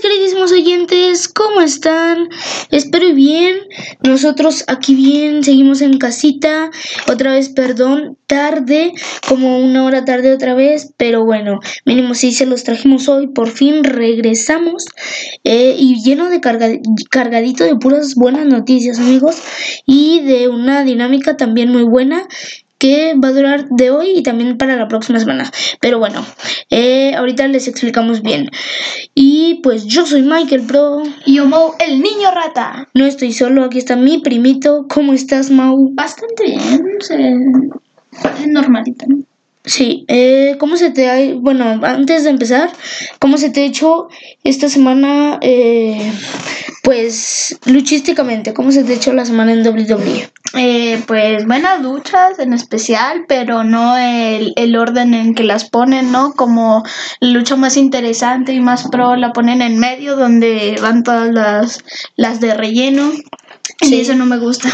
queridísimos oyentes, ¿cómo están? Espero bien. Nosotros aquí bien, seguimos en casita. Otra vez, perdón, tarde, como una hora tarde otra vez, pero bueno, mínimo sí se los trajimos hoy. Por fin regresamos eh, y lleno de cargadito de puras buenas noticias, amigos, y de una dinámica también muy buena que va a durar de hoy y también para la próxima semana. Pero bueno, eh, ahorita les explicamos bien. Y pues yo soy Michael Pro. Y yo Mau, el niño rata. No estoy solo, aquí está mi primito. ¿Cómo estás, Mau? Bastante bien, es normalito, ¿no? Sí, eh, ¿cómo se te ha... Bueno, antes de empezar, ¿cómo se te ha hecho esta semana, eh, pues, luchísticamente? ¿Cómo se te ha hecho la semana en WWE? Eh, pues buenas luchas en especial, pero no el, el, orden en que las ponen, ¿no? Como la lucha más interesante y más pro la ponen en medio, donde van todas las, las de relleno. Sí. Y eso no me gusta.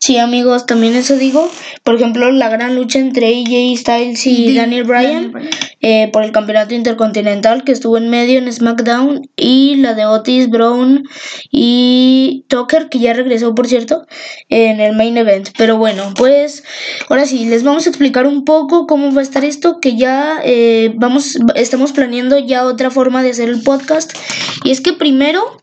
Sí, amigos, también eso digo. Por ejemplo, la gran lucha entre AJ Styles y Daniel Bryan, eh, por el campeonato intercontinental que estuvo en medio en SmackDown. Y la de Otis Brown y Tucker, que ya regresó, por cierto, en el main event. Pero bueno, pues ahora sí, les vamos a explicar un poco cómo va a estar esto. Que ya eh, vamos, estamos planeando ya otra forma de hacer el podcast. Y es que primero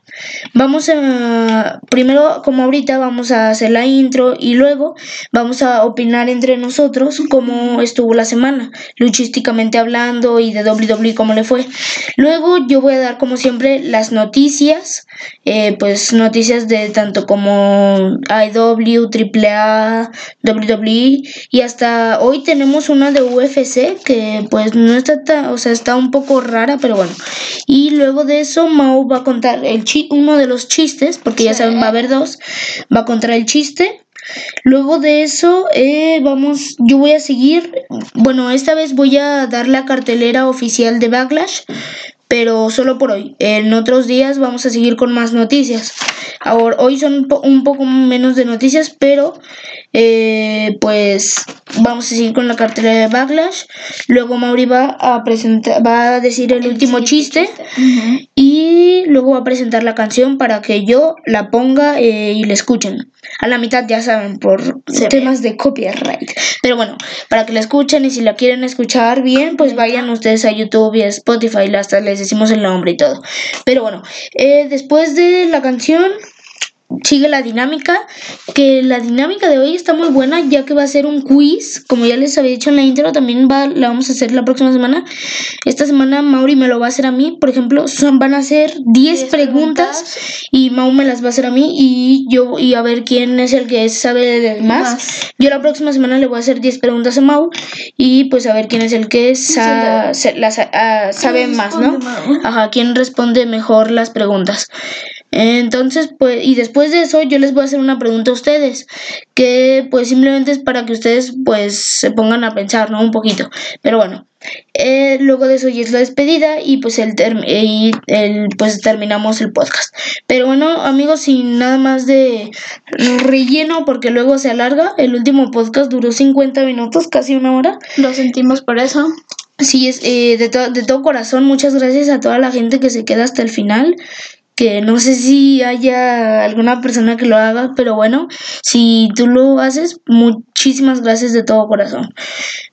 Vamos a, primero como ahorita vamos a hacer la intro y luego vamos a opinar entre nosotros cómo estuvo la semana, luchísticamente hablando y de WWE cómo le fue. Luego yo voy a dar como siempre las noticias, eh, pues noticias de tanto como IW, AAA, WWE y hasta hoy tenemos una de UFC que pues no está tan, o sea, está un poco rara, pero bueno. Y luego de eso Mau va a contar el chiste uno de los chistes, porque ya saben, va a haber dos, va a contar el chiste. Luego de eso, eh, vamos, yo voy a seguir, bueno, esta vez voy a dar la cartelera oficial de Backlash, pero solo por hoy. En otros días vamos a seguir con más noticias. Hoy son un poco menos de noticias, pero eh, pues vamos a seguir con la cartelera de Backlash. Luego Mauri va a presentar, va a decir el, último chiste, y luego va a presentar la canción para que yo la ponga eh, y la escuchen. A la mitad ya saben por temas de copyright. Pero bueno, para que la escuchen y si la quieren escuchar bien, pues vayan ustedes a YouTube y a Spotify, hasta les decimos el nombre y todo. Pero bueno, eh, después de la canción sigue la dinámica, que la dinámica de hoy está muy buena ya que va a ser un quiz, como ya les había dicho en la intro, también va, la vamos a hacer la próxima semana. Esta semana Mauri me lo va a hacer a mí, por ejemplo, son, van a ser 10 preguntas, y Mau me las va a hacer a mí y yo y a ver quién es el que sabe más. Yo la próxima semana le voy a hacer 10 preguntas a Mau y pues a ver quién es el que sa, ah, sabe más, ¿no? Ajá, quién responde mejor las preguntas. Entonces, pues, y después de eso yo les voy a hacer una pregunta a ustedes, que pues simplemente es para que ustedes pues se pongan a pensar, ¿no? Un poquito. Pero bueno, eh, luego de eso ya es la despedida y pues el, y el pues terminamos el podcast. Pero bueno, amigos, sin nada más de relleno porque luego se alarga. El último podcast duró 50 minutos, casi una hora. Lo sentimos por eso. Sí, es eh, de, de todo corazón, muchas gracias a toda la gente que se queda hasta el final que no sé si haya alguna persona que lo haga, pero bueno, si tú lo haces, muchísimas gracias de todo corazón.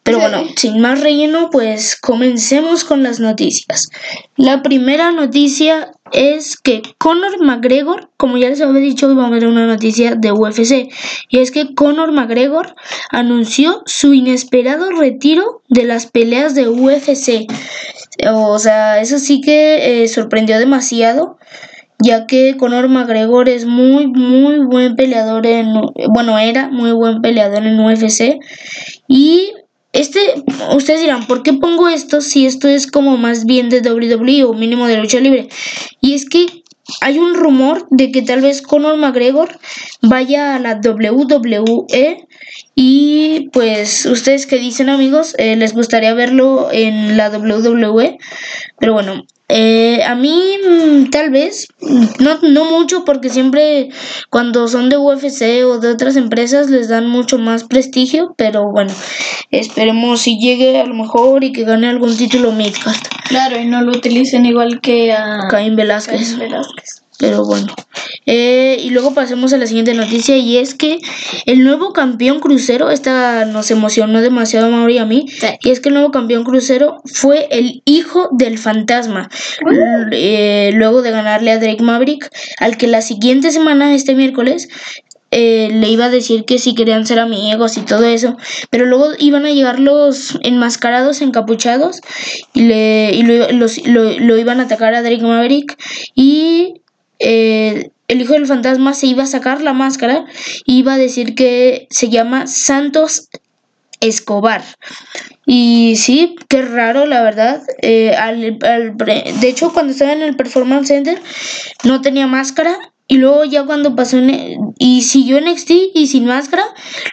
Pero bueno, sin más relleno, pues comencemos con las noticias. La primera noticia es que Conor McGregor, como ya les había dicho, vamos a ver una noticia de UFC, y es que Conor McGregor anunció su inesperado retiro de las peleas de UFC. O sea, eso sí que eh, sorprendió demasiado ya que Conor McGregor es muy muy buen peleador en bueno era muy buen peleador en UFC y este ustedes dirán ¿por qué pongo esto si esto es como más bien de WWE o mínimo de lucha libre? Y es que hay un rumor de que tal vez Conor McGregor vaya a la WWE Y pues, ¿ustedes qué dicen amigos? Eh, ¿Les gustaría verlo en la WWE? Pero bueno, eh, a mí mm, tal vez, no, no mucho porque siempre cuando son de UFC o de otras empresas les dan mucho más prestigio, pero bueno, esperemos si llegue a lo mejor y que gane algún título Midcast. Claro, y no lo utilicen igual que a Caín Velázquez. Caín Velázquez. Pero bueno. Eh, y luego pasemos a la siguiente noticia y es que el nuevo campeón crucero, esta nos emocionó demasiado a Mauri y a mí, Sí. y es que el nuevo campeón crucero fue el hijo del fantasma, eh, luego de ganarle a Drake Maverick, al que la siguiente semana, este miércoles, eh, le iba a decir que si querían ser amigos y todo eso, pero luego iban a llegar los enmascarados, encapuchados, y, le, y lo, los- lo- lo iban a atacar a Drake Maverick, y eh, el hijo del fantasma se iba a sacar la máscara y iba a decir que se llama Santos Escobar. Y sí, qué raro, la verdad. Eh, al- de hecho, cuando estaba en el Performance Center, no tenía máscara. Y luego ya cuando pasó en, y siguió en NXT y sin máscara,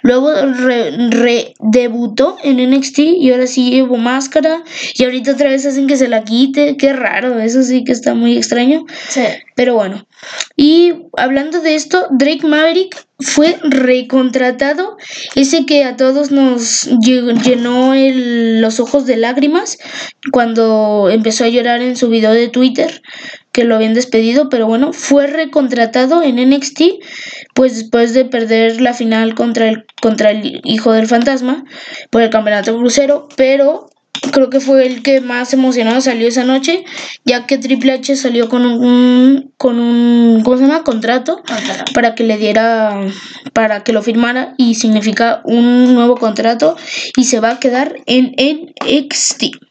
luego re, re- debutó en NXT y ahora sí llevó máscara. Y ahorita otra vez hacen que se la quite, qué raro, eso sí que está muy extraño. Sí. Pero bueno, y hablando de esto, Drake Maverick fue recontratado, ese que a todos nos lle- llenó el- los ojos de lágrimas cuando empezó a llorar en su video de Twitter que lo habían despedido, pero bueno, fue recontratado en NXT, pues después de perder la final contra el, contra el hijo del fantasma por el campeonato crucero, pero creo que fue el que más emocionado salió esa noche, ya que Triple H salió con un, con un, ¿cómo se llama? Contrato para que le diera, para que lo firmara y significa un nuevo contrato y se va a quedar en NXT.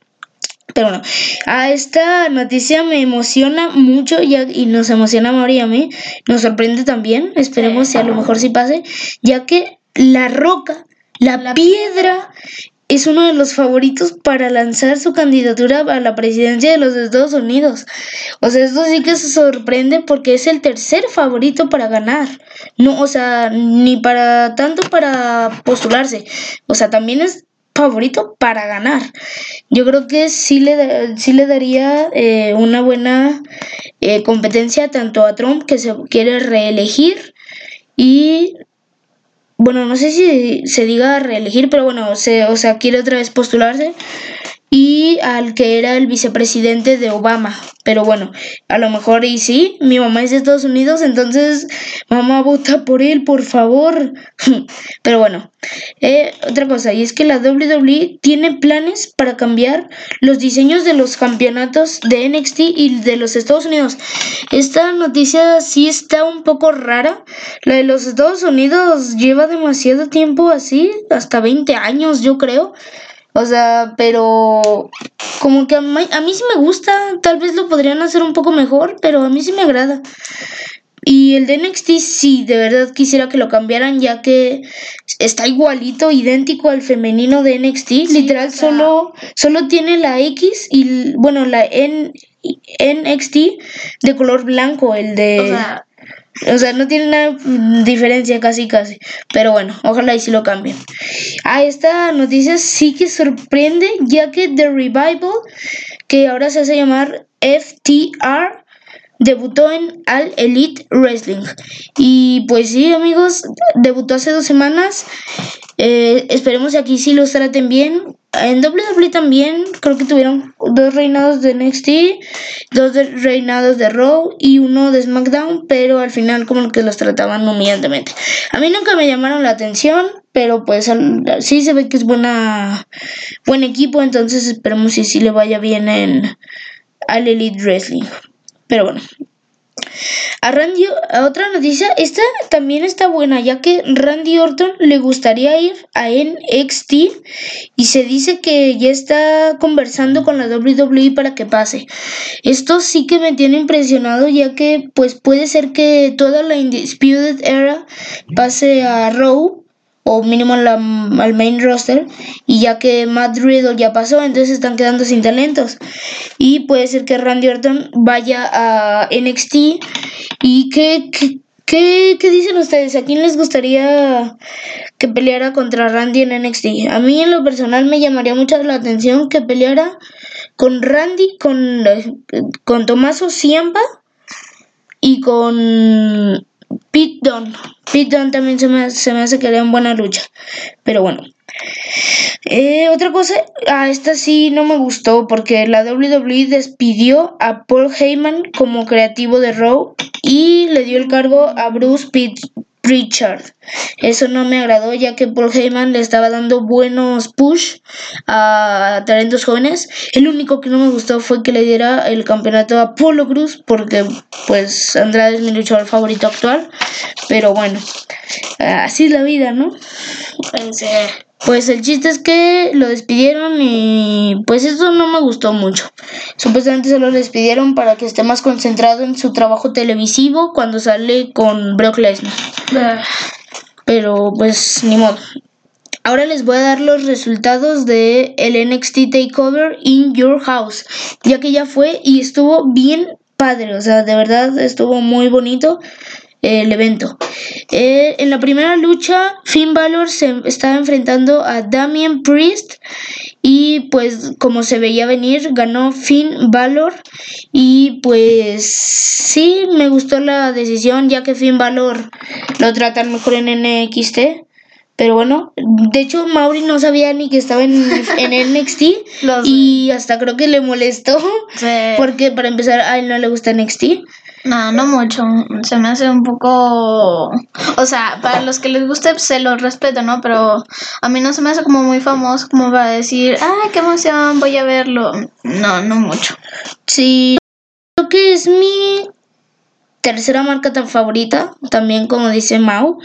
Pero bueno, a esta noticia me emociona mucho ya, y nos emociona a Mauri y a mí. Nos sorprende también, esperemos si a lo mejor sí pase, ya que La Roca, la, La piedra, es uno de los favoritos para lanzar su candidatura a la presidencia de los Estados Unidos. O sea, esto sí que se sorprende porque es el tercer favorito para ganar. No, o sea, ni para tanto para postularse. O sea, también es favorito para ganar. Yo creo que sí le, sí le daría eh, una buena eh, competencia tanto a Trump que se quiere reelegir y bueno, no sé si se diga reelegir, pero bueno, se, o sea, quiere otra vez postularse y al que era el vicepresidente de Obama. Pero bueno, a lo mejor y sí, mi mamá es de Estados Unidos, entonces mamá vota por él, por favor. Pero bueno, eh, otra cosa, y es que la WWE tiene planes para cambiar los diseños de los campeonatos de NXT y de los Estados Unidos. Esta noticia sí está un poco rara. La de los Estados Unidos lleva demasiado tiempo así, hasta 20 años yo creo. O sea, pero como que a mí, a mí sí me gusta, tal vez lo podrían hacer un poco mejor, pero a mí sí me agrada. Y el de NXT sí, de verdad quisiera que lo cambiaran ya que está igualito, idéntico al femenino de NXT. Literal, o sea- solo, solo tiene la X y, bueno, la N, NXT de color blanco, el de... O sea, O sea, no tiene mm, diferencia casi casi. Pero bueno, ojalá y sí lo cambien. Ah, esta noticia sí que sorprende, ya que The Revival, que ahora se hace llamar FTR, debutó en All Elite Wrestling. Y pues sí, amigos, debutó hace dos semanas. Eh, esperemos que aquí sí los traten bien. En WWE también creo que tuvieron dos reinados de NXT, dos de- reinados de Raw y uno de SmackDown, pero al final como que los trataban humillantemente. A mí nunca me llamaron la atención, pero pues sí se ve que es buena buen equipo, entonces esperemos si sí le vaya bien en al Elite Wrestling. Pero bueno, a Randy, otra noticia, esta también está buena, ya que Randy Orton le gustaría ir a NXT y se dice que ya está conversando con la WWE para que pase. Esto sí que me tiene impresionado, ya que pues puede ser que toda la Undisputed Era pase a Raw o mínimo la- al main roster y ya que Matt Riddle ya pasó entonces están quedando sin talentos y puede ser que Randy Orton vaya a NXT y que, ¿Qué, ¿Qué dicen ustedes? ¿A quién les gustaría que peleara contra Randy en NXT? A mí en lo personal me llamaría mucho la atención que peleara con Randy, con, con Tomaso Ciampa y con Pete Dunne. Pete Dunne también se me, se me hace que haría una buena lucha. Pero bueno. Eh, otra cosa, a esta sí no me gustó porque la WWE despidió a Paul Heyman como creativo de Raw y le dio el cargo a Bruce Pitt Richard. Eso no me agradó ya que Paul Heyman le estaba dando buenos push a talentos jóvenes. El único que no me gustó fue que le diera el campeonato a Polo Cruz porque pues Andrade es mi luchador favorito actual. Pero bueno, así es la vida, ¿no? Pues el chiste es que lo despidieron y pues eso no me gustó mucho. Supuestamente se lo despidieron para que esté más concentrado en su trabajo televisivo cuando sale con Brock Lesnar. Pero pues ni modo. Ahora les voy a dar los resultados de el NXT Takeover in Your House, ya que ya fue y estuvo bien padre, o sea, de verdad estuvo muy bonito el evento. Eh, en la primera lucha, Finn Balor se estaba enfrentando a Damien Priest y pues como se veía venir, ganó Finn Balor y pues sí, me gustó la decisión ya que Finn Balor lo tratan mejor en NXT. Pero bueno, de hecho Mauri no sabía ni que estaba en, en NXT y hasta creo que le molestó porque para empezar a él no le gusta NXT. No, no mucho. Se me hace un poco. O sea, para los que les guste, se lo respeto, ¿no? Pero a mí no se me hace como muy famoso como para decir, ¡ay, qué emoción! Voy a verlo. No, no mucho. Sí, creo que es mi tercera marca tan favorita, también como dice Mau.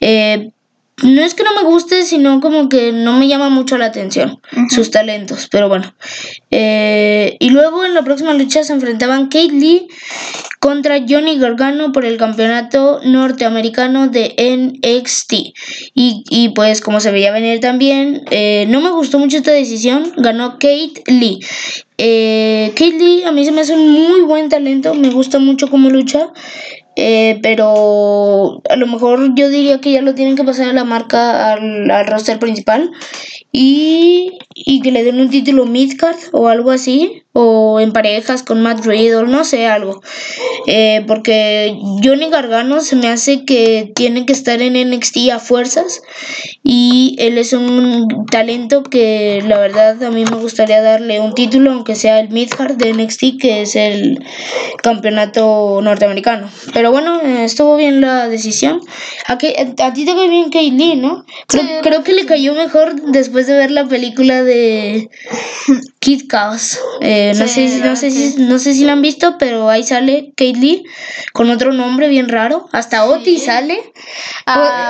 Eh, no es que no me guste, sino como que no me llama mucho la atención sus talentos, pero bueno. Eh, y luego en la próxima lucha se enfrentaban Kate Lee contra Johnny Gargano por el campeonato norteamericano de NXT. Y, y pues como se veía venir también, eh, no me gustó mucho esta decisión, ganó Kate Lee. Eh, Kate Lee a mí se me hace un muy buen talento, me gusta mucho cómo lucha. Eh, pero a lo mejor yo diría que ya lo tienen que pasar a la marca al, al roster principal y, y, que le den un título midcard o algo así o en parejas con Matt Riddle, no sé, algo. Eh, porque Johnny Gargano se me hace que tiene que estar en NXT a fuerzas y él es un talento que la verdad a mí me gustaría darle un título, aunque sea el Midcard de NXT, que es el campeonato norteamericano. Pero bueno, estuvo bien la decisión. A, que, a, ti te cae bien Kaylee, ¿no? creo que le cayó mejor después de ver la película de Kid Chaos. Eh, no, sé, no, sé si, no sé si la han visto, pero ahí sale Lee con otro nombre bien raro. Hasta Otis sale.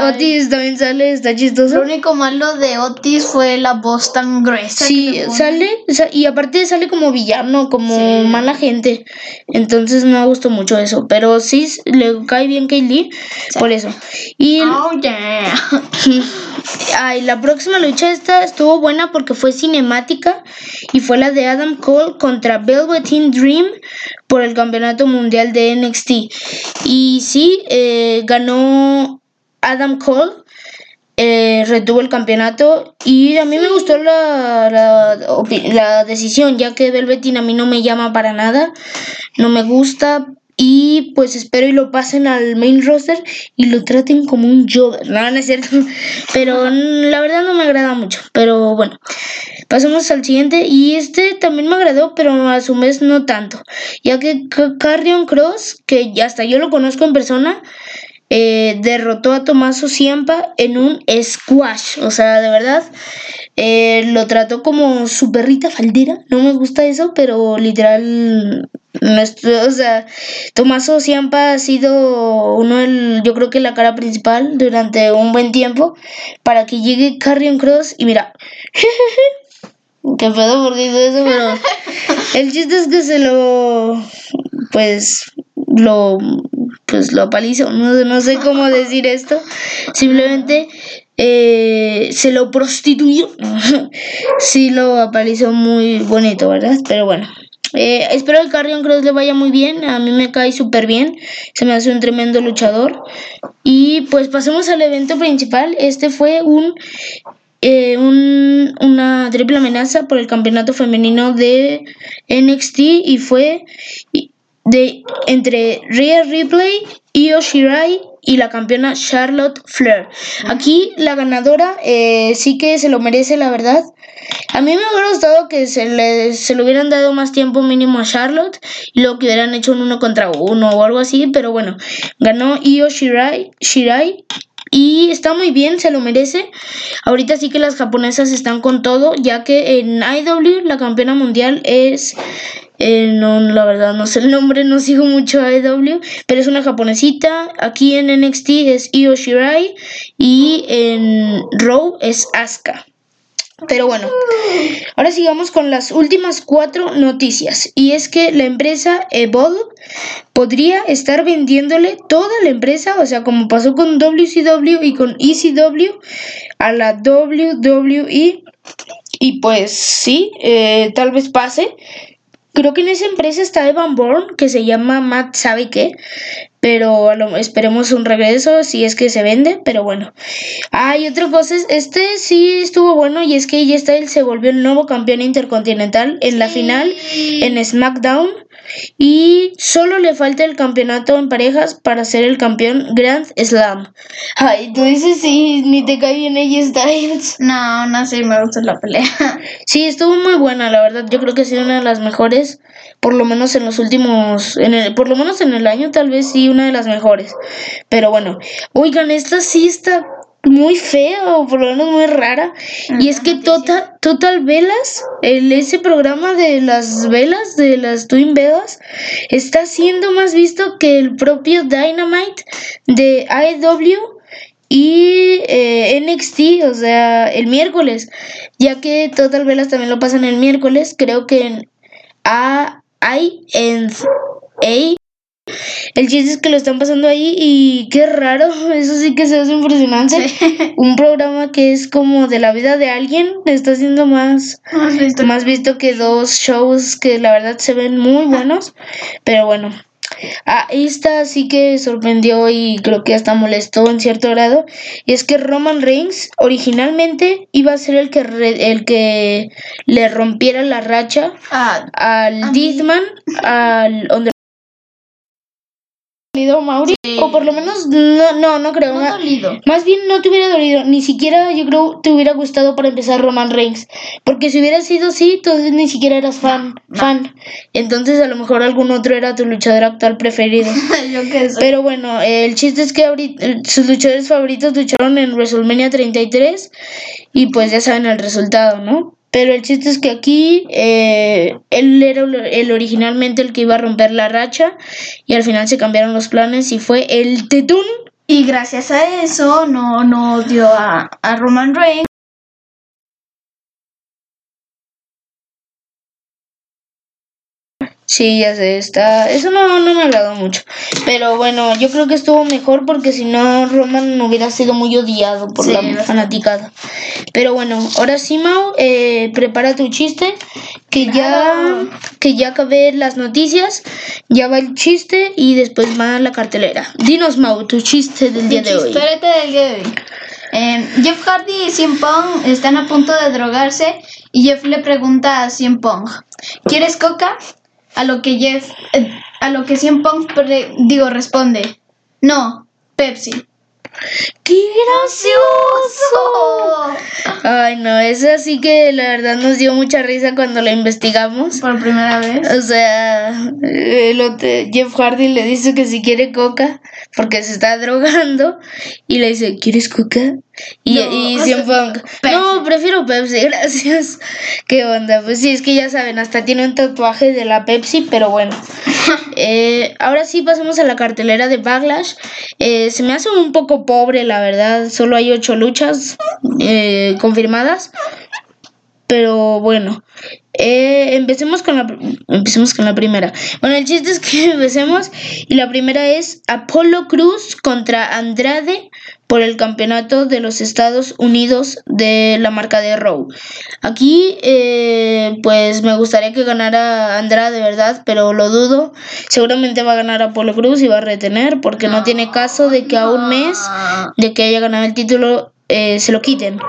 Otis también sale, está chistoso. Lo único malo de Otis fue la voz tan gruesa. Sí, sale, y aparte sale como villano, como mala gente. Entonces no me gustó mucho eso. Pero sí le cae bien Lee por eso. Y oh, yeah. Ay, la próxima lucha esta estuvo buena porque fue cinemática y fue la de Adam Cole contra Velveteen Dream por el campeonato mundial de NXT. Y sí, eh, ganó Adam Cole. Eh, retuvo el campeonato y a mí me gustó la, la, la decisión ya que Velveteen a mí no me llama para nada no me gusta y pues espero y lo pasen al main roster y lo traten como un Jover. No, no es cierto. Pero la verdad no me agrada mucho. Pero bueno, pasamos al siguiente. Y este también me agradó, pero a su vez no tanto. Ya que Carrion Cross, que hasta yo lo conozco en persona, eh, derrotó a Tomaso Ciampa en un squash. O sea, de verdad, eh, lo trató como su perrita faldera. No me gusta eso, pero literal nuestro, o sea, Tomaso Ciampa ha sido uno del, yo creo que la cara principal durante un buen tiempo para que llegue Carrion Cross y mira, qué pedo porque hizo eso, pero el chiste es que se lo, pues, lo, pues lo apalizó, no, no sé cómo decir esto, simplemente eh, se lo prostituyó, sí lo apalizó muy bonito, ¿verdad? Pero bueno. Eh, espero que Carrion Cross le vaya muy bien. A mí me cae súper bien. Se me hace un tremendo luchador. Y pues pasemos al evento principal. Este fue un, eh, un una triple amenaza por el campeonato femenino de NXT y fue de entre Rhea Ripley, Io Shirai y la campeona Charlotte Flair. Aquí la ganadora eh, sí que se lo merece, la verdad. A mí me hubiera gustado que se le, se le hubieran dado más tiempo mínimo a Charlotte y luego que hubieran hecho un uno contra uno o algo así, pero bueno, ganó Io Shirai, Shirai y está muy bien, se lo merece. Ahorita sí que las japonesas están con todo, ya que en IW la campeona mundial es eh, no, la verdad no sé el nombre, no sigo mucho a EW, pero es una japonesita. Aquí en NXT es Io Shirai y en Raw es Asuka. Pero bueno, ahora sigamos con las últimas cuatro noticias. Y es que la empresa Evolve podría estar vendiéndole toda la empresa, o sea, como pasó con WCW y con ECW, a la WWE. Y pues sí, eh, tal vez pase. Creo que en esa empresa está Evan Bourne, que se llama Matt sabe qué, pero esperemos un regreso si es que se vende, pero bueno. Hay otra cosa, este sí estuvo bueno y es que ya está él se volvió el nuevo campeón intercontinental en la final en SmackDown y solo le falta el campeonato en parejas para ser el campeón Grand Slam. Ay, tú dices sí, ni te cae bien ella Styles. No, no sé, me gusta la pelea. Sí, estuvo muy buena, la verdad. Yo creo que ha sido una de las mejores, por lo menos en los últimos, en el, por lo menos en el año, tal vez sí, una de las mejores. Pero bueno, oigan, esta sí está muy fea o por lo menos muy rara. Y es que Total, Total Velas, el, ese programa de las velas, de las Twin Velas, está siendo más visto que el propio Dynamite de AEW y eh, NXT, o sea, el miércoles, ya que Total Velas también lo pasan el miércoles, creo que en A, I, en A el chiste es que lo están pasando ahí y qué raro, eso sí que se hace impresionante. Un programa que es como de la vida de alguien está siendo más, más, visto. que dos shows que la verdad se ven muy buenos. Pero bueno, ah, esta sí que sorprendió y creo que hasta molestó en cierto grado. Y es que Roman Reigns originalmente iba a ser el que, el que le rompiera la racha ah, al Deathman, al dolido Mauri o por lo menos no no no creo. No dolido. más bien no te hubiera dolido. Ni siquiera yo creo te hubiera gustado para empezar Roman Reigns. Porque si hubiera sido así entonces ni siquiera eras fan fan. Entonces a lo mejor algún otro era tu luchador actual preferido. Yo qué sé. Pero bueno el chiste es que ahorita sus luchadores favoritos lucharon en WrestleMania 33 y pues ya saben el resultado no pero el chiste es que aquí eh, él era el originalmente el que iba a romper la racha y al final se cambiaron los planes y fue el Tetún. Y gracias a eso no, no dio a, a Roman Reigns Sí, ya sé, está. Eso no, no me agradó mucho. Pero bueno, yo creo que estuvo mejor porque si no, Roman hubiera sido muy odiado por la fanaticada. Pero bueno, ahora sí, Mau, eh, prepara tu chiste. Que ya que ya acabé las noticias. Ya va el chiste y después va la cartelera. Dinos, Mau, tu chiste del día de hoy. del día de hoy. Eh, Jeff Hardy y Cien Pong están a punto de drogarse y Jeff le pregunta a Cien Pong, ¿quieres coca? A lo que Jeff, eh, a lo que Cien Pong digo responde, no, Pepsi. ¡Qué gracioso! Ay, no, eso sí que la verdad nos dio mucha risa cuando lo investigamos. Por primera vez. O sea, el Jeff Hardy le dice que si quiere coca porque se está drogando y le dice, ¿quieres coca? Y, no, y no, prefiero Pepsi, gracias. ¿Qué onda? Pues sí, es que ya saben, hasta tiene un tatuaje de la Pepsi, pero bueno. Eh, ahora sí pasamos a la cartelera de Backlash. Eh, se me hace un poco pobre, la verdad. Solo hay ocho luchas eh, confirmadas. Pero bueno, empecemos, con la, empecemos con la primera. Bueno, el chiste es que empecemos y la primera es Apolo Cruz contra Andrade por el campeonato de los Estados Unidos de la marca de Raw. Aquí, eh, pues me gustaría que ganara Andrade, de verdad, pero lo dudo. Seguramente va a ganar Apolo Cruz y va a retener, porque no, tiene caso de que a un mes de que haya ganado el título eh, se lo quiten.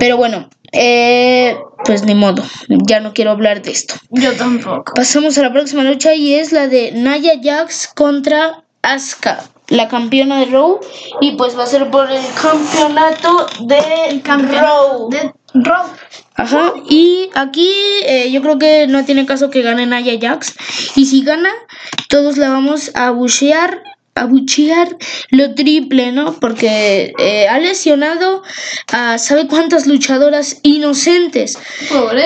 Pero bueno, eh, pues ni modo, ya no quiero hablar de esto. Yo tampoco. Pasamos a la próxima lucha y es la de Naya Jax contra Asuka, la campeona de Raw. Y pues va a ser por el campeonato de Raw. De Raw. Ajá, y aquí eh, yo creo que no tiene caso que gane Naya Jax. Y si gana, todos la vamos a bushear abuchear lo triple, ¿no? Porque eh, ha lesionado a sabe cuántas luchadoras inocentes,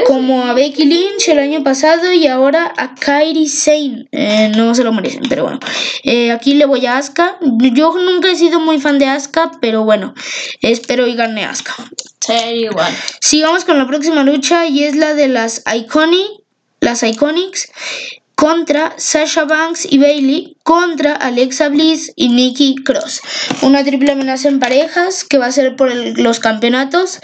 como a Becky Lynch el año pasado y ahora a Kairi Sane. Eh, no se lo merecen, pero bueno. Eh, aquí le voy a Asuka. Yo nunca he sido muy fan de Asuka, pero bueno, espero y gane Asuka. Sí, igual. Sigamos con la próxima lucha y es la de las Iconic, las Iconics contra Sasha Banks y Bailey contra Alexa Bliss y Nikki Cross. Una triple amenaza en parejas que va a ser por los campeonatos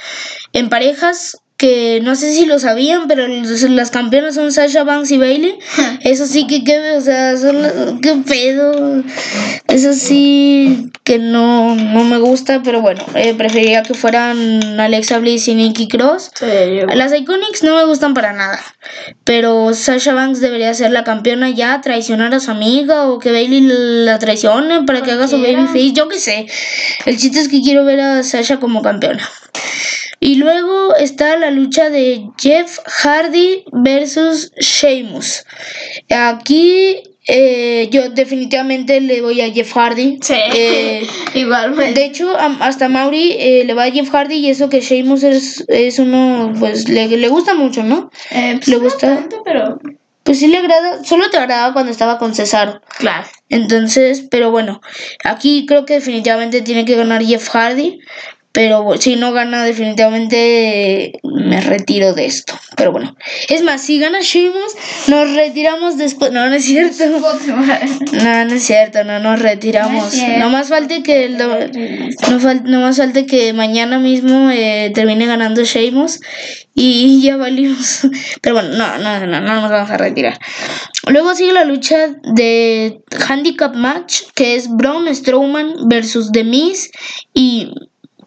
en parejas que no sé si lo sabían, pero las campeonas son Sasha Banks y Bailey. Eso sí que, que o sea, son qué pedo. Eso sí que no, no me gusta, pero bueno, eh, preferiría que fueran Alexa Bliss y Nikki Cross. las Iconics no me gustan para nada, pero Sasha Banks debería ser la campeona ya, traicionar a su amiga o que Bailey la traicione para que haga su baby face, yo qué sé. El chiste es que quiero ver a Sasha como campeona. Y luego está la lucha de Jeff Hardy versus Sheamus. Aquí eh, yo definitivamente le voy a Jeff Hardy. Sí, eh, igualmente. De hecho, hasta Mauri eh, le va a Jeff Hardy y eso que Sheamus es, es uno, pues le, le gusta mucho, ¿no? Pues le gusta. pero... Pues sí le agrada, solo te agradaba cuando estaba con Cesaro. Claro. Entonces, pero bueno, aquí creo que definitivamente tiene que ganar Jeff Hardy. Pero si no gana, definitivamente me retiro de esto. Pero bueno. Es más, si gana Sheamus, nos retiramos después. No, no es cierto. No, no es cierto, no nos retiramos. No, más falte que el no, más falte que mañana mismo eh, termine ganando Sheamus y ya valimos. Pero bueno, no, no, no, no nos vamos a retirar. Luego sigue la lucha de handicap match, que es Braun Strowman versus The Miz y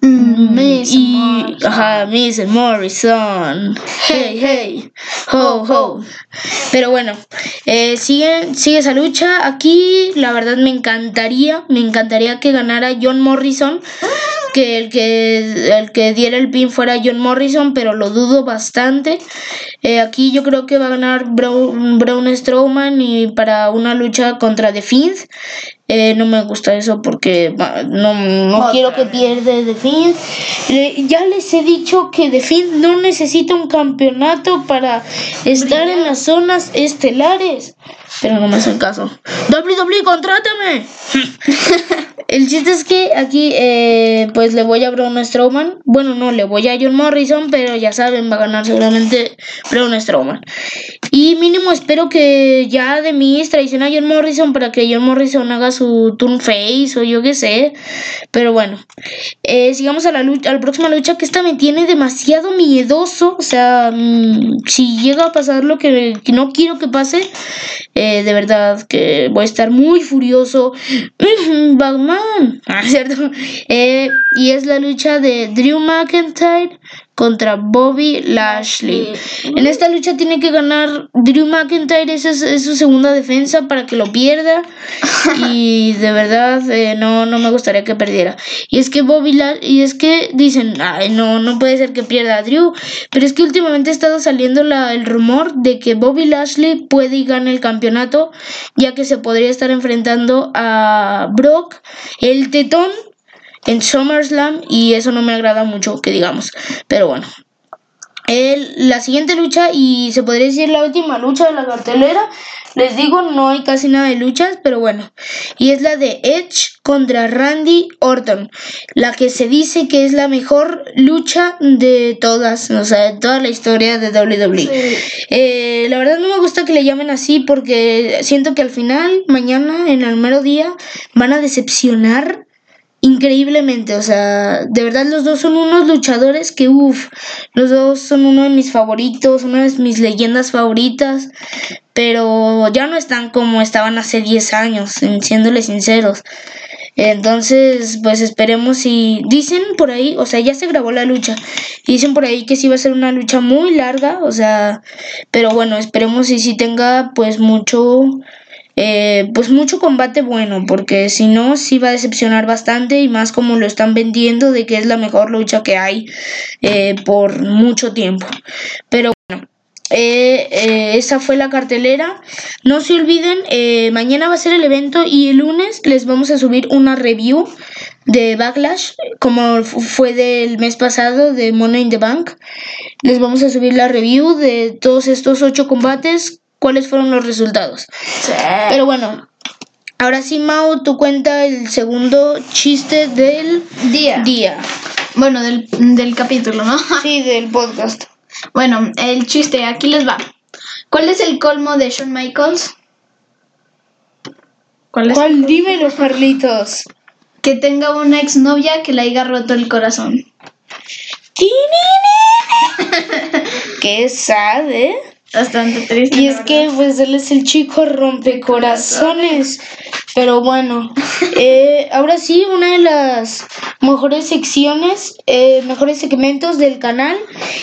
Mm, Miss y, Morrison. Ajá, Miss Morrison. Hey, hey. Ho, ho. Pero bueno, eh, sigue, sigue esa lucha. Aquí, la verdad, me encantaría, me encantaría que ganara John Morrison. Que el que, el que diera el pin fuera John Morrison, pero lo dudo bastante. Eh, aquí yo creo que va a ganar Braun, Braun Strowman y para una lucha contra The Fiend. Eh, no me gusta eso porque no, no quiero que pierda The Fiend. ya les he dicho que The Fiend no necesita un campeonato para estar en las zonas estelares. Pero no me hacen caso. WWE, contrátame. El chiste es que aquí, eh, pues le voy a Braun Strowman. Bueno, no, le voy a John Morrison, pero ya saben, va a ganar seguramente Braun Strowman. Y mínimo espero que ya de mí traicione a John Morrison para que John Morrison haga su turn face o yo qué sé. Pero bueno, eh, sigamos a la, lucha, a la próxima lucha que esta me tiene demasiado miedoso. O sea, mm, si llega a pasar lo que, no quiero que pase, eh, de verdad que voy a estar muy furioso. Batman, ah, ¿cierto? Eh, y es la lucha de Drew McIntyre contra Bobby Lashley. En esta lucha tiene que ganar Drew McIntyre, esa es, su segunda defensa para que lo pierda. Y de verdad eh, no, no me gustaría que perdiera. Y es que Bobby y es que dicen, ay no, no puede ser que pierda a Drew. Pero es que últimamente ha estado saliendo la, el rumor de que Bobby Lashley puede y gane el campeonato, ya que se podría estar enfrentando a Brock, el tetón en SummerSlam y eso no me agrada mucho, que digamos. Pero bueno. El, la siguiente lucha y se podría decir la última lucha de la cartelera. Les digo, no hay casi nada de luchas, pero bueno. Y es la de Edge contra Randy Orton. La que se dice que es la mejor lucha de todas, o sea, de toda la historia de WWE. Eh, la verdad no me gusta que le llamen así porque siento que al final, mañana, en el mero día, van a decepcionar increíblemente, o sea, de verdad los dos son unos luchadores que, uff, los dos son uno de mis favoritos, una de mis leyendas favoritas, pero ya no están como estaban hace 10 años, siéndole sinceros. Entonces, pues esperemos y dicen por ahí, o sea, ya se grabó la lucha. Dicen por ahí que sí va a ser una lucha muy larga, o sea, pero bueno, esperemos y sí tenga pues mucho eh, pues mucho combate bueno, porque si no, sí va a decepcionar bastante y más como lo están vendiendo de que es la mejor lucha que hay eh, por mucho tiempo. Pero bueno, eh, esa fue la cartelera. No se olviden, mañana va a ser el evento y el lunes les vamos a subir una review de Backlash, como fue del mes pasado de Money in the Bank. Les vamos a subir la review de todos estos ocho combates cuáles fueron los resultados. Pero bueno, ahora sí, Mau, tú cuenta el segundo chiste del día. día. Bueno, del, del capítulo, ¿no? Sí, del podcast. Bueno, el chiste, aquí les va. ¿Cuál es el colmo de Shawn Michaels? ¿Cuál es? ¿Cuál? Dímelo, Carlitos. Que tenga una exnovia que le haya roto el corazón. Qué sad, ¿eh? Bastante triste. Y es que pues él es el chico rompecorazones. Pero bueno, eh, ahora sí, una de las mejores secciones, eh, mejores segmentos del canal.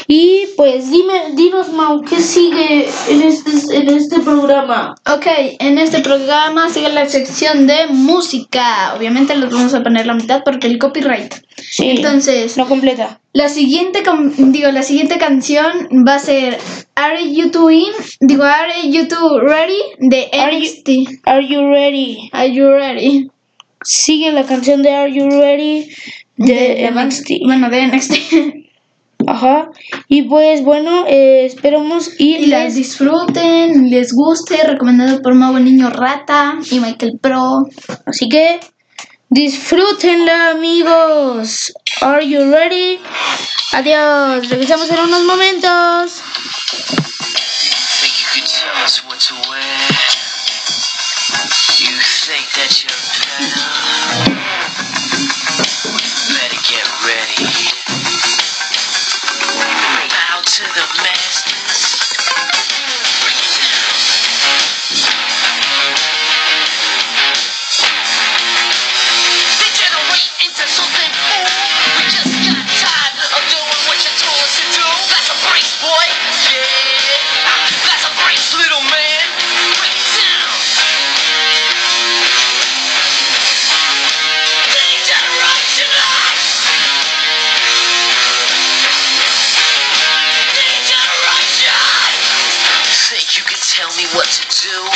Y pues dime, dinos Mau, ¿qué sigue en este, en este programa? Ok, en este programa sigue la sección de música. Obviamente los vamos a poner la mitad porque el copyright. Sí, Entonces, no completa. La siguiente, digo, la siguiente canción va a ser Are You Too In? Digo, Are You Too Ready? De NXT. Are You, Ready? Are You Ready? Sigue la canción de Are You Ready? De, NXT. Bueno, de NXT. Ajá. Y pues bueno, eh, esperamos y, y las disfruten, les guste, recomendado por Mago Niño Rata y Michael Pro. Así que Disfrútenla, amigos. Are you ready? Adiós. Regresamos en unos momentos. tell me what to do.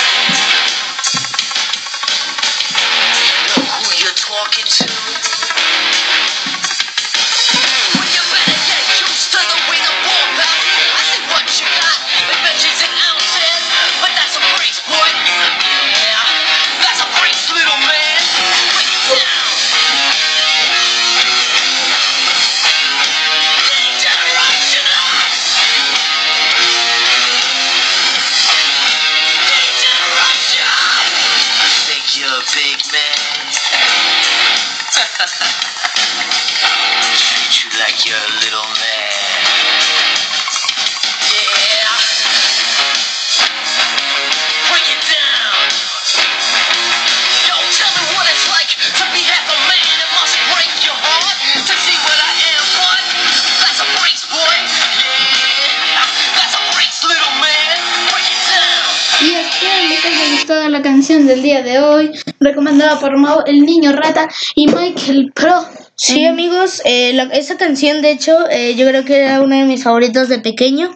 Recomendada por Mau, El Niño Rata y Michael Pro. Sí, amigos, eh, esa canción, de hecho, eh, yo creo que era una de mis favoritas de pequeño.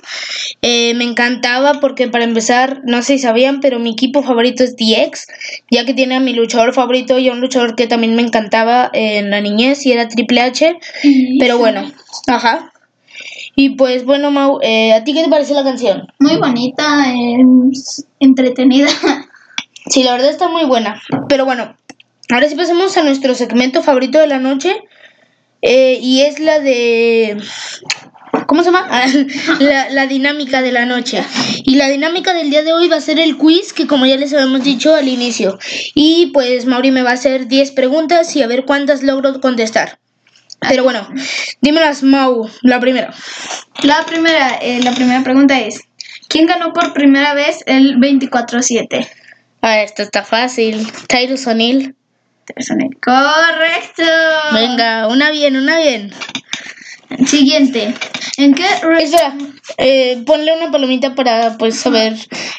Eh, me encantaba porque, para empezar, no sé si sabían, pero mi equipo favorito es DX, ya que tiene a mi luchador favorito y a un luchador que también me encantaba en la niñez y era Triple H. Pero bueno, ajá. Y pues bueno, Mau, ¿a ti qué te parece la canción? Muy bonita, entretenida. Sí, la verdad está muy buena. Pero bueno, ahora sí pasemos a nuestro segmento favorito de la noche. Eh, y es la de ¿Cómo se llama? la, dinámica de la noche. Y la dinámica del día de hoy va a ser el quiz, que como ya les habíamos dicho al inicio. Y pues Mauri me va a hacer 10 preguntas y a ver cuántas logro contestar. Pero bueno, dímelas, Mau, la primera. La primera, eh, la primera pregunta es, ¿quién ganó por primera vez el 24-7? Ah, esto está fácil. Tyrus O'Neill. Correcto. Venga, una bien, una bien. Siguiente. ¿En qué Espera, eh, ponle una palomita para pues saber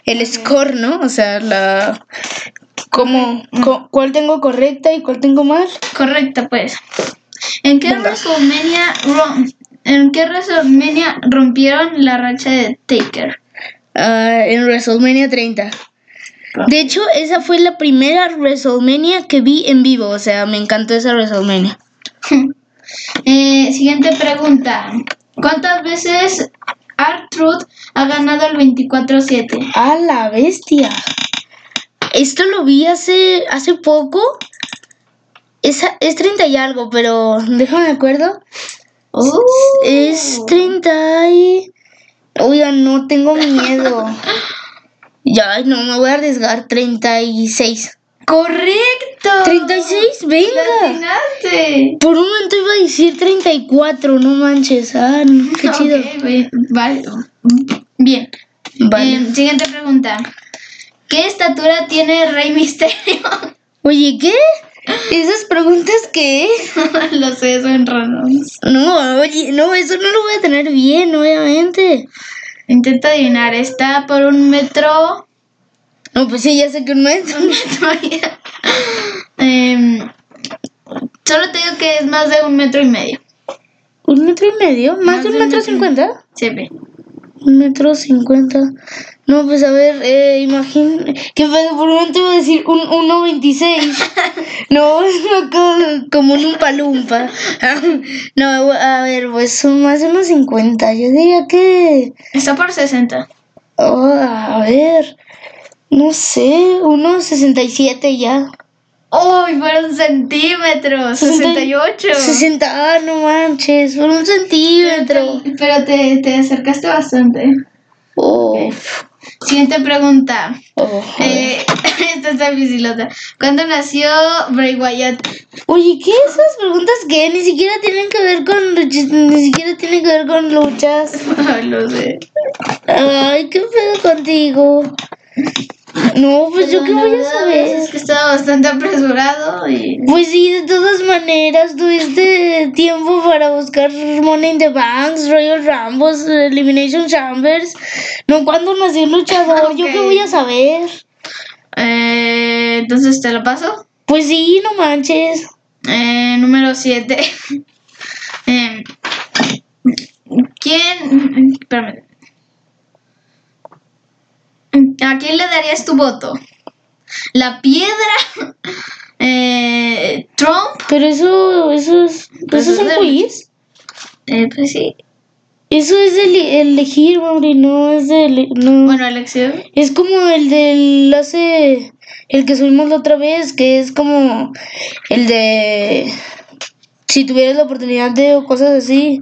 el score, ¿no? O sea, la... ¿Cómo, cu- ¿Cuál tengo correcta y cuál tengo mal? Correcto, pues. ¿En qué. WrestleMania ¿En qué rompieron la racha de Taker? Ah, en WrestleMania 30. De hecho, esa fue la primera WrestleMania que vi en vivo. O sea, me encantó esa WrestleMania. Eh, siguiente pregunta. ¿Cuántas veces R-Truth ha ganado el 24-7? ¡A la bestia! Esto lo vi hace, hace poco. Es, es 30 y algo, pero déjame me acuerdo. Uh. Es 30 y... Oigan, no tengo miedo. Ya, no, me voy a arriesgar. 36. ¡Correcto! 36, venga. ¡Latinaste! Por un momento iba a decir 34, no manches. Ah, no, qué chido. Ok, bien, vale. Bien. Vale. Eh, siguiente pregunta. ¿Qué estatura tiene Rey Misterio? Oye, ¿qué? ¿Esas preguntas qué? Lo sé, son randoms. No, oye, no, eso no lo voy a tener bien, obviamente. Intenta adivinar. Está por un metro. No, pues sí, ya sé que un metro. Em, solo te digo que es más de un metro y medio. ¿Un metro y medio? ¿Más Más de un un metro metro cincuenta? Se ve. Un metro cincuenta. No, pues a ver, eh, imagín... Que pedo? por un momento iba a decir un 1.26. no, es cosa como un palumpa. no, a ver, pues son más de unos 50. Yo diría que... Está por 60. Oh, a ver, no sé, unos 67 ya. ¡Uy! fueron centímetros. 68. 60, ah, no manches, por un centímetro. Pero te, te acercaste bastante. Oh, Siguiente pregunta. oh. Eh, esta está dificilota. ¿Cuándo nació Bray Wyatt? Oye, ¿qué esas preguntas que ni siquiera tienen que ver con luchas, ni siquiera tienen que ver con luchas? Lo sé. Ay, qué pedo contigo. No, pues yo qué voy a saber. Es que estaba bastante apresurado y. Pues sí, de todas maneras, tuviste tiempo para buscar Money in the Banks, Royal Rumbles, Elimination Chambers. No, ¿cuándo nació el luchador? ¿Yo qué voy a saber? Eh, entonces te lo paso. Pues sí, no manches. Eh, número 7. ¿Quién? Espérame. ¿A quién le darías tu voto? ¿La piedra? Eh, ¿Trump? Pero eso, eso es, Pues eso es un quiz. Eh, pues sí. Eso es eli- elegir, Mauri, no es de no. Bueno, elección. Es como el del hace el que subimos la otra vez, que es como el de si tuvieras la oportunidad de o cosas así.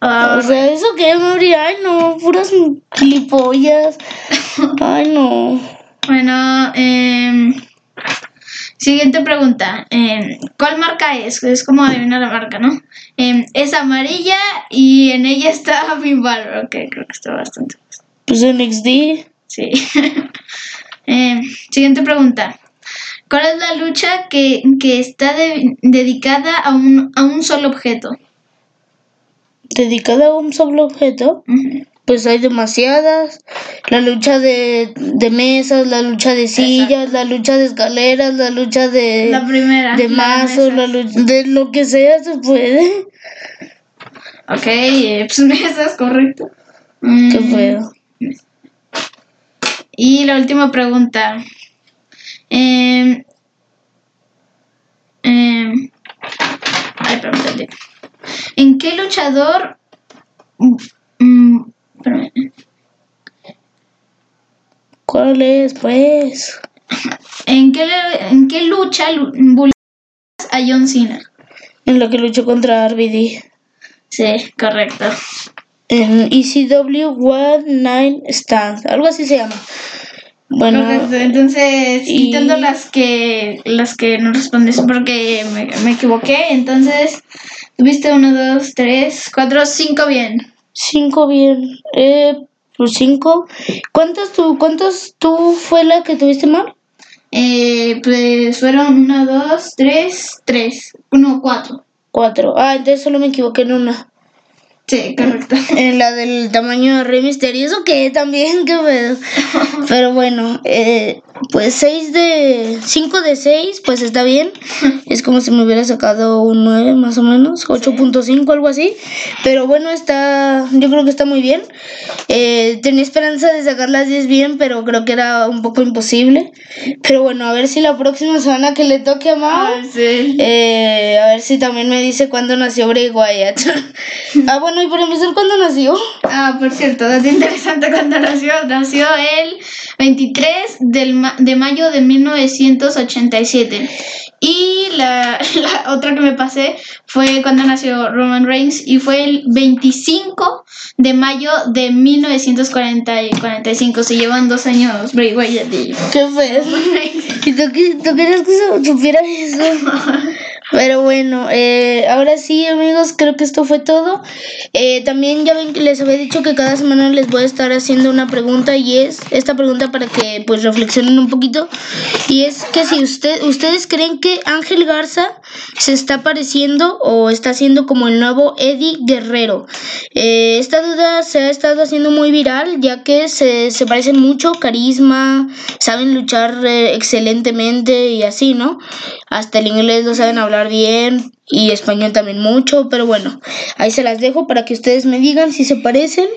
Ah, o sea, eso que Mauri, ay no, puras gilipollas. Ay no. Bueno, em, siguiente pregunta. Em, ¿Cuál marca es? Es como adivinar la marca, ¿no? Em, es amarilla y en ella está Finn Balor. Ok, creo que está bastante. Pues NXT. Sí. Siguiente pregunta. ¿Cuál es la lucha que, que está de- dedicada a un, a un solo objeto? Dedicada a un solo objeto. Ujú. Pues hay demasiadas. La lucha de, de mesas, la lucha de sillas, la lucha de escaleras, la lucha de, La primera. de la mazos, la lucha de lo que sea se puede. Ok, eh, pues mesas, correcto. Mm, Qué feo. Y la última pregunta. Em, em, ay. ¿En qué luchador... mm, mm. ¿Cuál es, pues? ¿En qué, en qué lucha a John Cena? En la que luchó contra RBD. Sí, correcto. en ECW One Nine Stand, algo así se llama. Bueno, entonces y- quitando las que las que no respondes porque me, me equivoqué, entonces tuviste uno, dos, tres, cuatro, cinco bien. Cinco bien. Eh, pues cinco. ¿Cuántos tú, cuántos tú fue la que tuviste mal? Eh, pues fueron uno, dos, tres, tres, uno, cuatro. Cuatro. Ah, entonces solo me equivoqué en una. Sí, correcto. En la del tamaño de Rey Misterio. ¿Eso qué? También, qué pedo. Pero bueno, eh, pues 6 de... 5 de 6, pues está bien. Es como si me hubiera sacado un 9 más o menos. 8.5, algo así. Pero bueno, está... Yo creo que está muy bien. Eh, tenía esperanza de sacar las 10 bien, pero creo que era un poco imposible. Pero bueno, a ver si la próxima semana que le toque a Mao... sí. Eh, a ver si también me dice cuándo nació Bray Wyatt. ah, bueno, y para empezar, ¿cuándo nació? Ah, por cierto, dato interesante cuando nació. Nació el 23 del ma- de mayo de 1987. Y la, la otra que me pasé fue cuando nació Roman Reigns y fue el 25 de mayo de 1945. Se llevan dos años Bray Wyatt y Qué feo. ¿Y tú, tú querías que se- supiera eso? Pero bueno, eh, ahora sí amigos, creo que esto fue todo. Eh, también ya ven que les había dicho que cada semana les voy a estar haciendo una pregunta y es esta pregunta para que pues reflexionen un poquito. Y es que si usted, ustedes creen que Ángel Garza se está pareciendo o está haciendo como el nuevo Eddie Guerrero. Eh, esta duda se ha estado haciendo muy viral ya que se, se parecen mucho, carisma, saben luchar eh, excelentemente y así, ¿no? Hasta el inglés lo saben hablar bien y español también mucho, pero bueno, ahí se las dejo para que ustedes me digan si se parecen.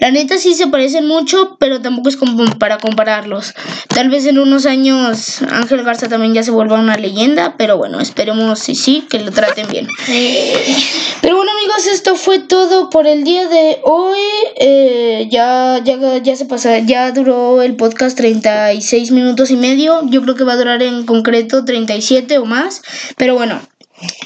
La neta sí se parecen mucho, pero tampoco es como para compararlos. Tal vez en unos años Ángel Garza también ya se vuelva una leyenda, pero bueno, esperemos si sí, que lo traten bien. Pero bueno amigos, esto fue todo por el día de hoy. Eh, ya, ya, ya se pasa, ya duró el podcast 36 minutos y medio. Yo creo que va a durar en concreto 37 o más. Pero bueno.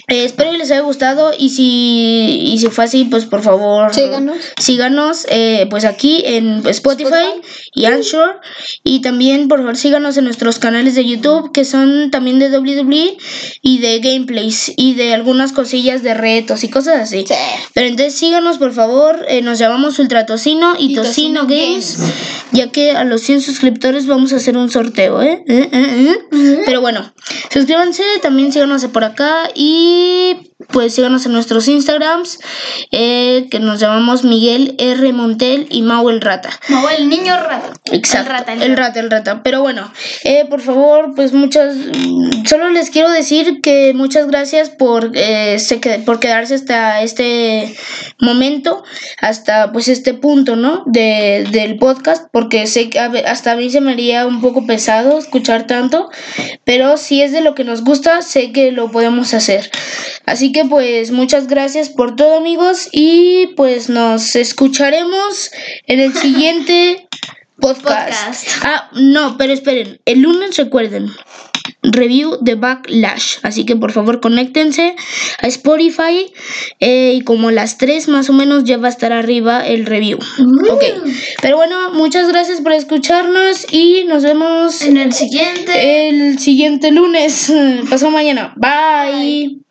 Eh, espero que les haya gustado y si, y si fue así, pues por favor Síganos. síganos eh, pues aquí en Spotify, y Anchor y también por favor síganos en nuestros canales de YouTube que son también de WWE y de gameplays y de algunas cosillas de retos y cosas así. Sí. Pero entonces síganos por favor, eh, nos llamamos Ultra Tocino y, Y Tocino, Tocino Games, ya que a los 100 suscriptores vamos a hacer un sorteo, ¿eh? Eh, eh, eh. Pero bueno, suscríbanse, también síganos por acá y pues síganos en nuestros Instagrams eh, que nos llamamos Miguel R. Montel y Mau el Rata. No, el niño rata. Exacto. El rata, el el rata, el rata. Pero bueno, eh, por favor, pues muchas. mm, Solo les quiero decir que muchas gracias por, eh, por quedarse hasta este momento, hasta pues este punto, ¿no? De, del podcast, porque sé que hasta a mí se me haría un poco pesado escuchar tanto, pero si es de lo que nos gusta, sé que lo podemos hacer. Así que pues muchas gracias por todo amigos y pues nos escucharemos en el siguiente podcast. Podcast. Ah, no, pero esperen. El lunes recuerden. Review de Backlash. Así que por favor conéctense a Spotify. eh, y como a las 3 más o menos ya va a estar arriba el review. Ok. Pero bueno, muchas gracias por escucharnos. Y nos vemos En el siguiente. el siguiente lunes. Pasado mañana. Bye.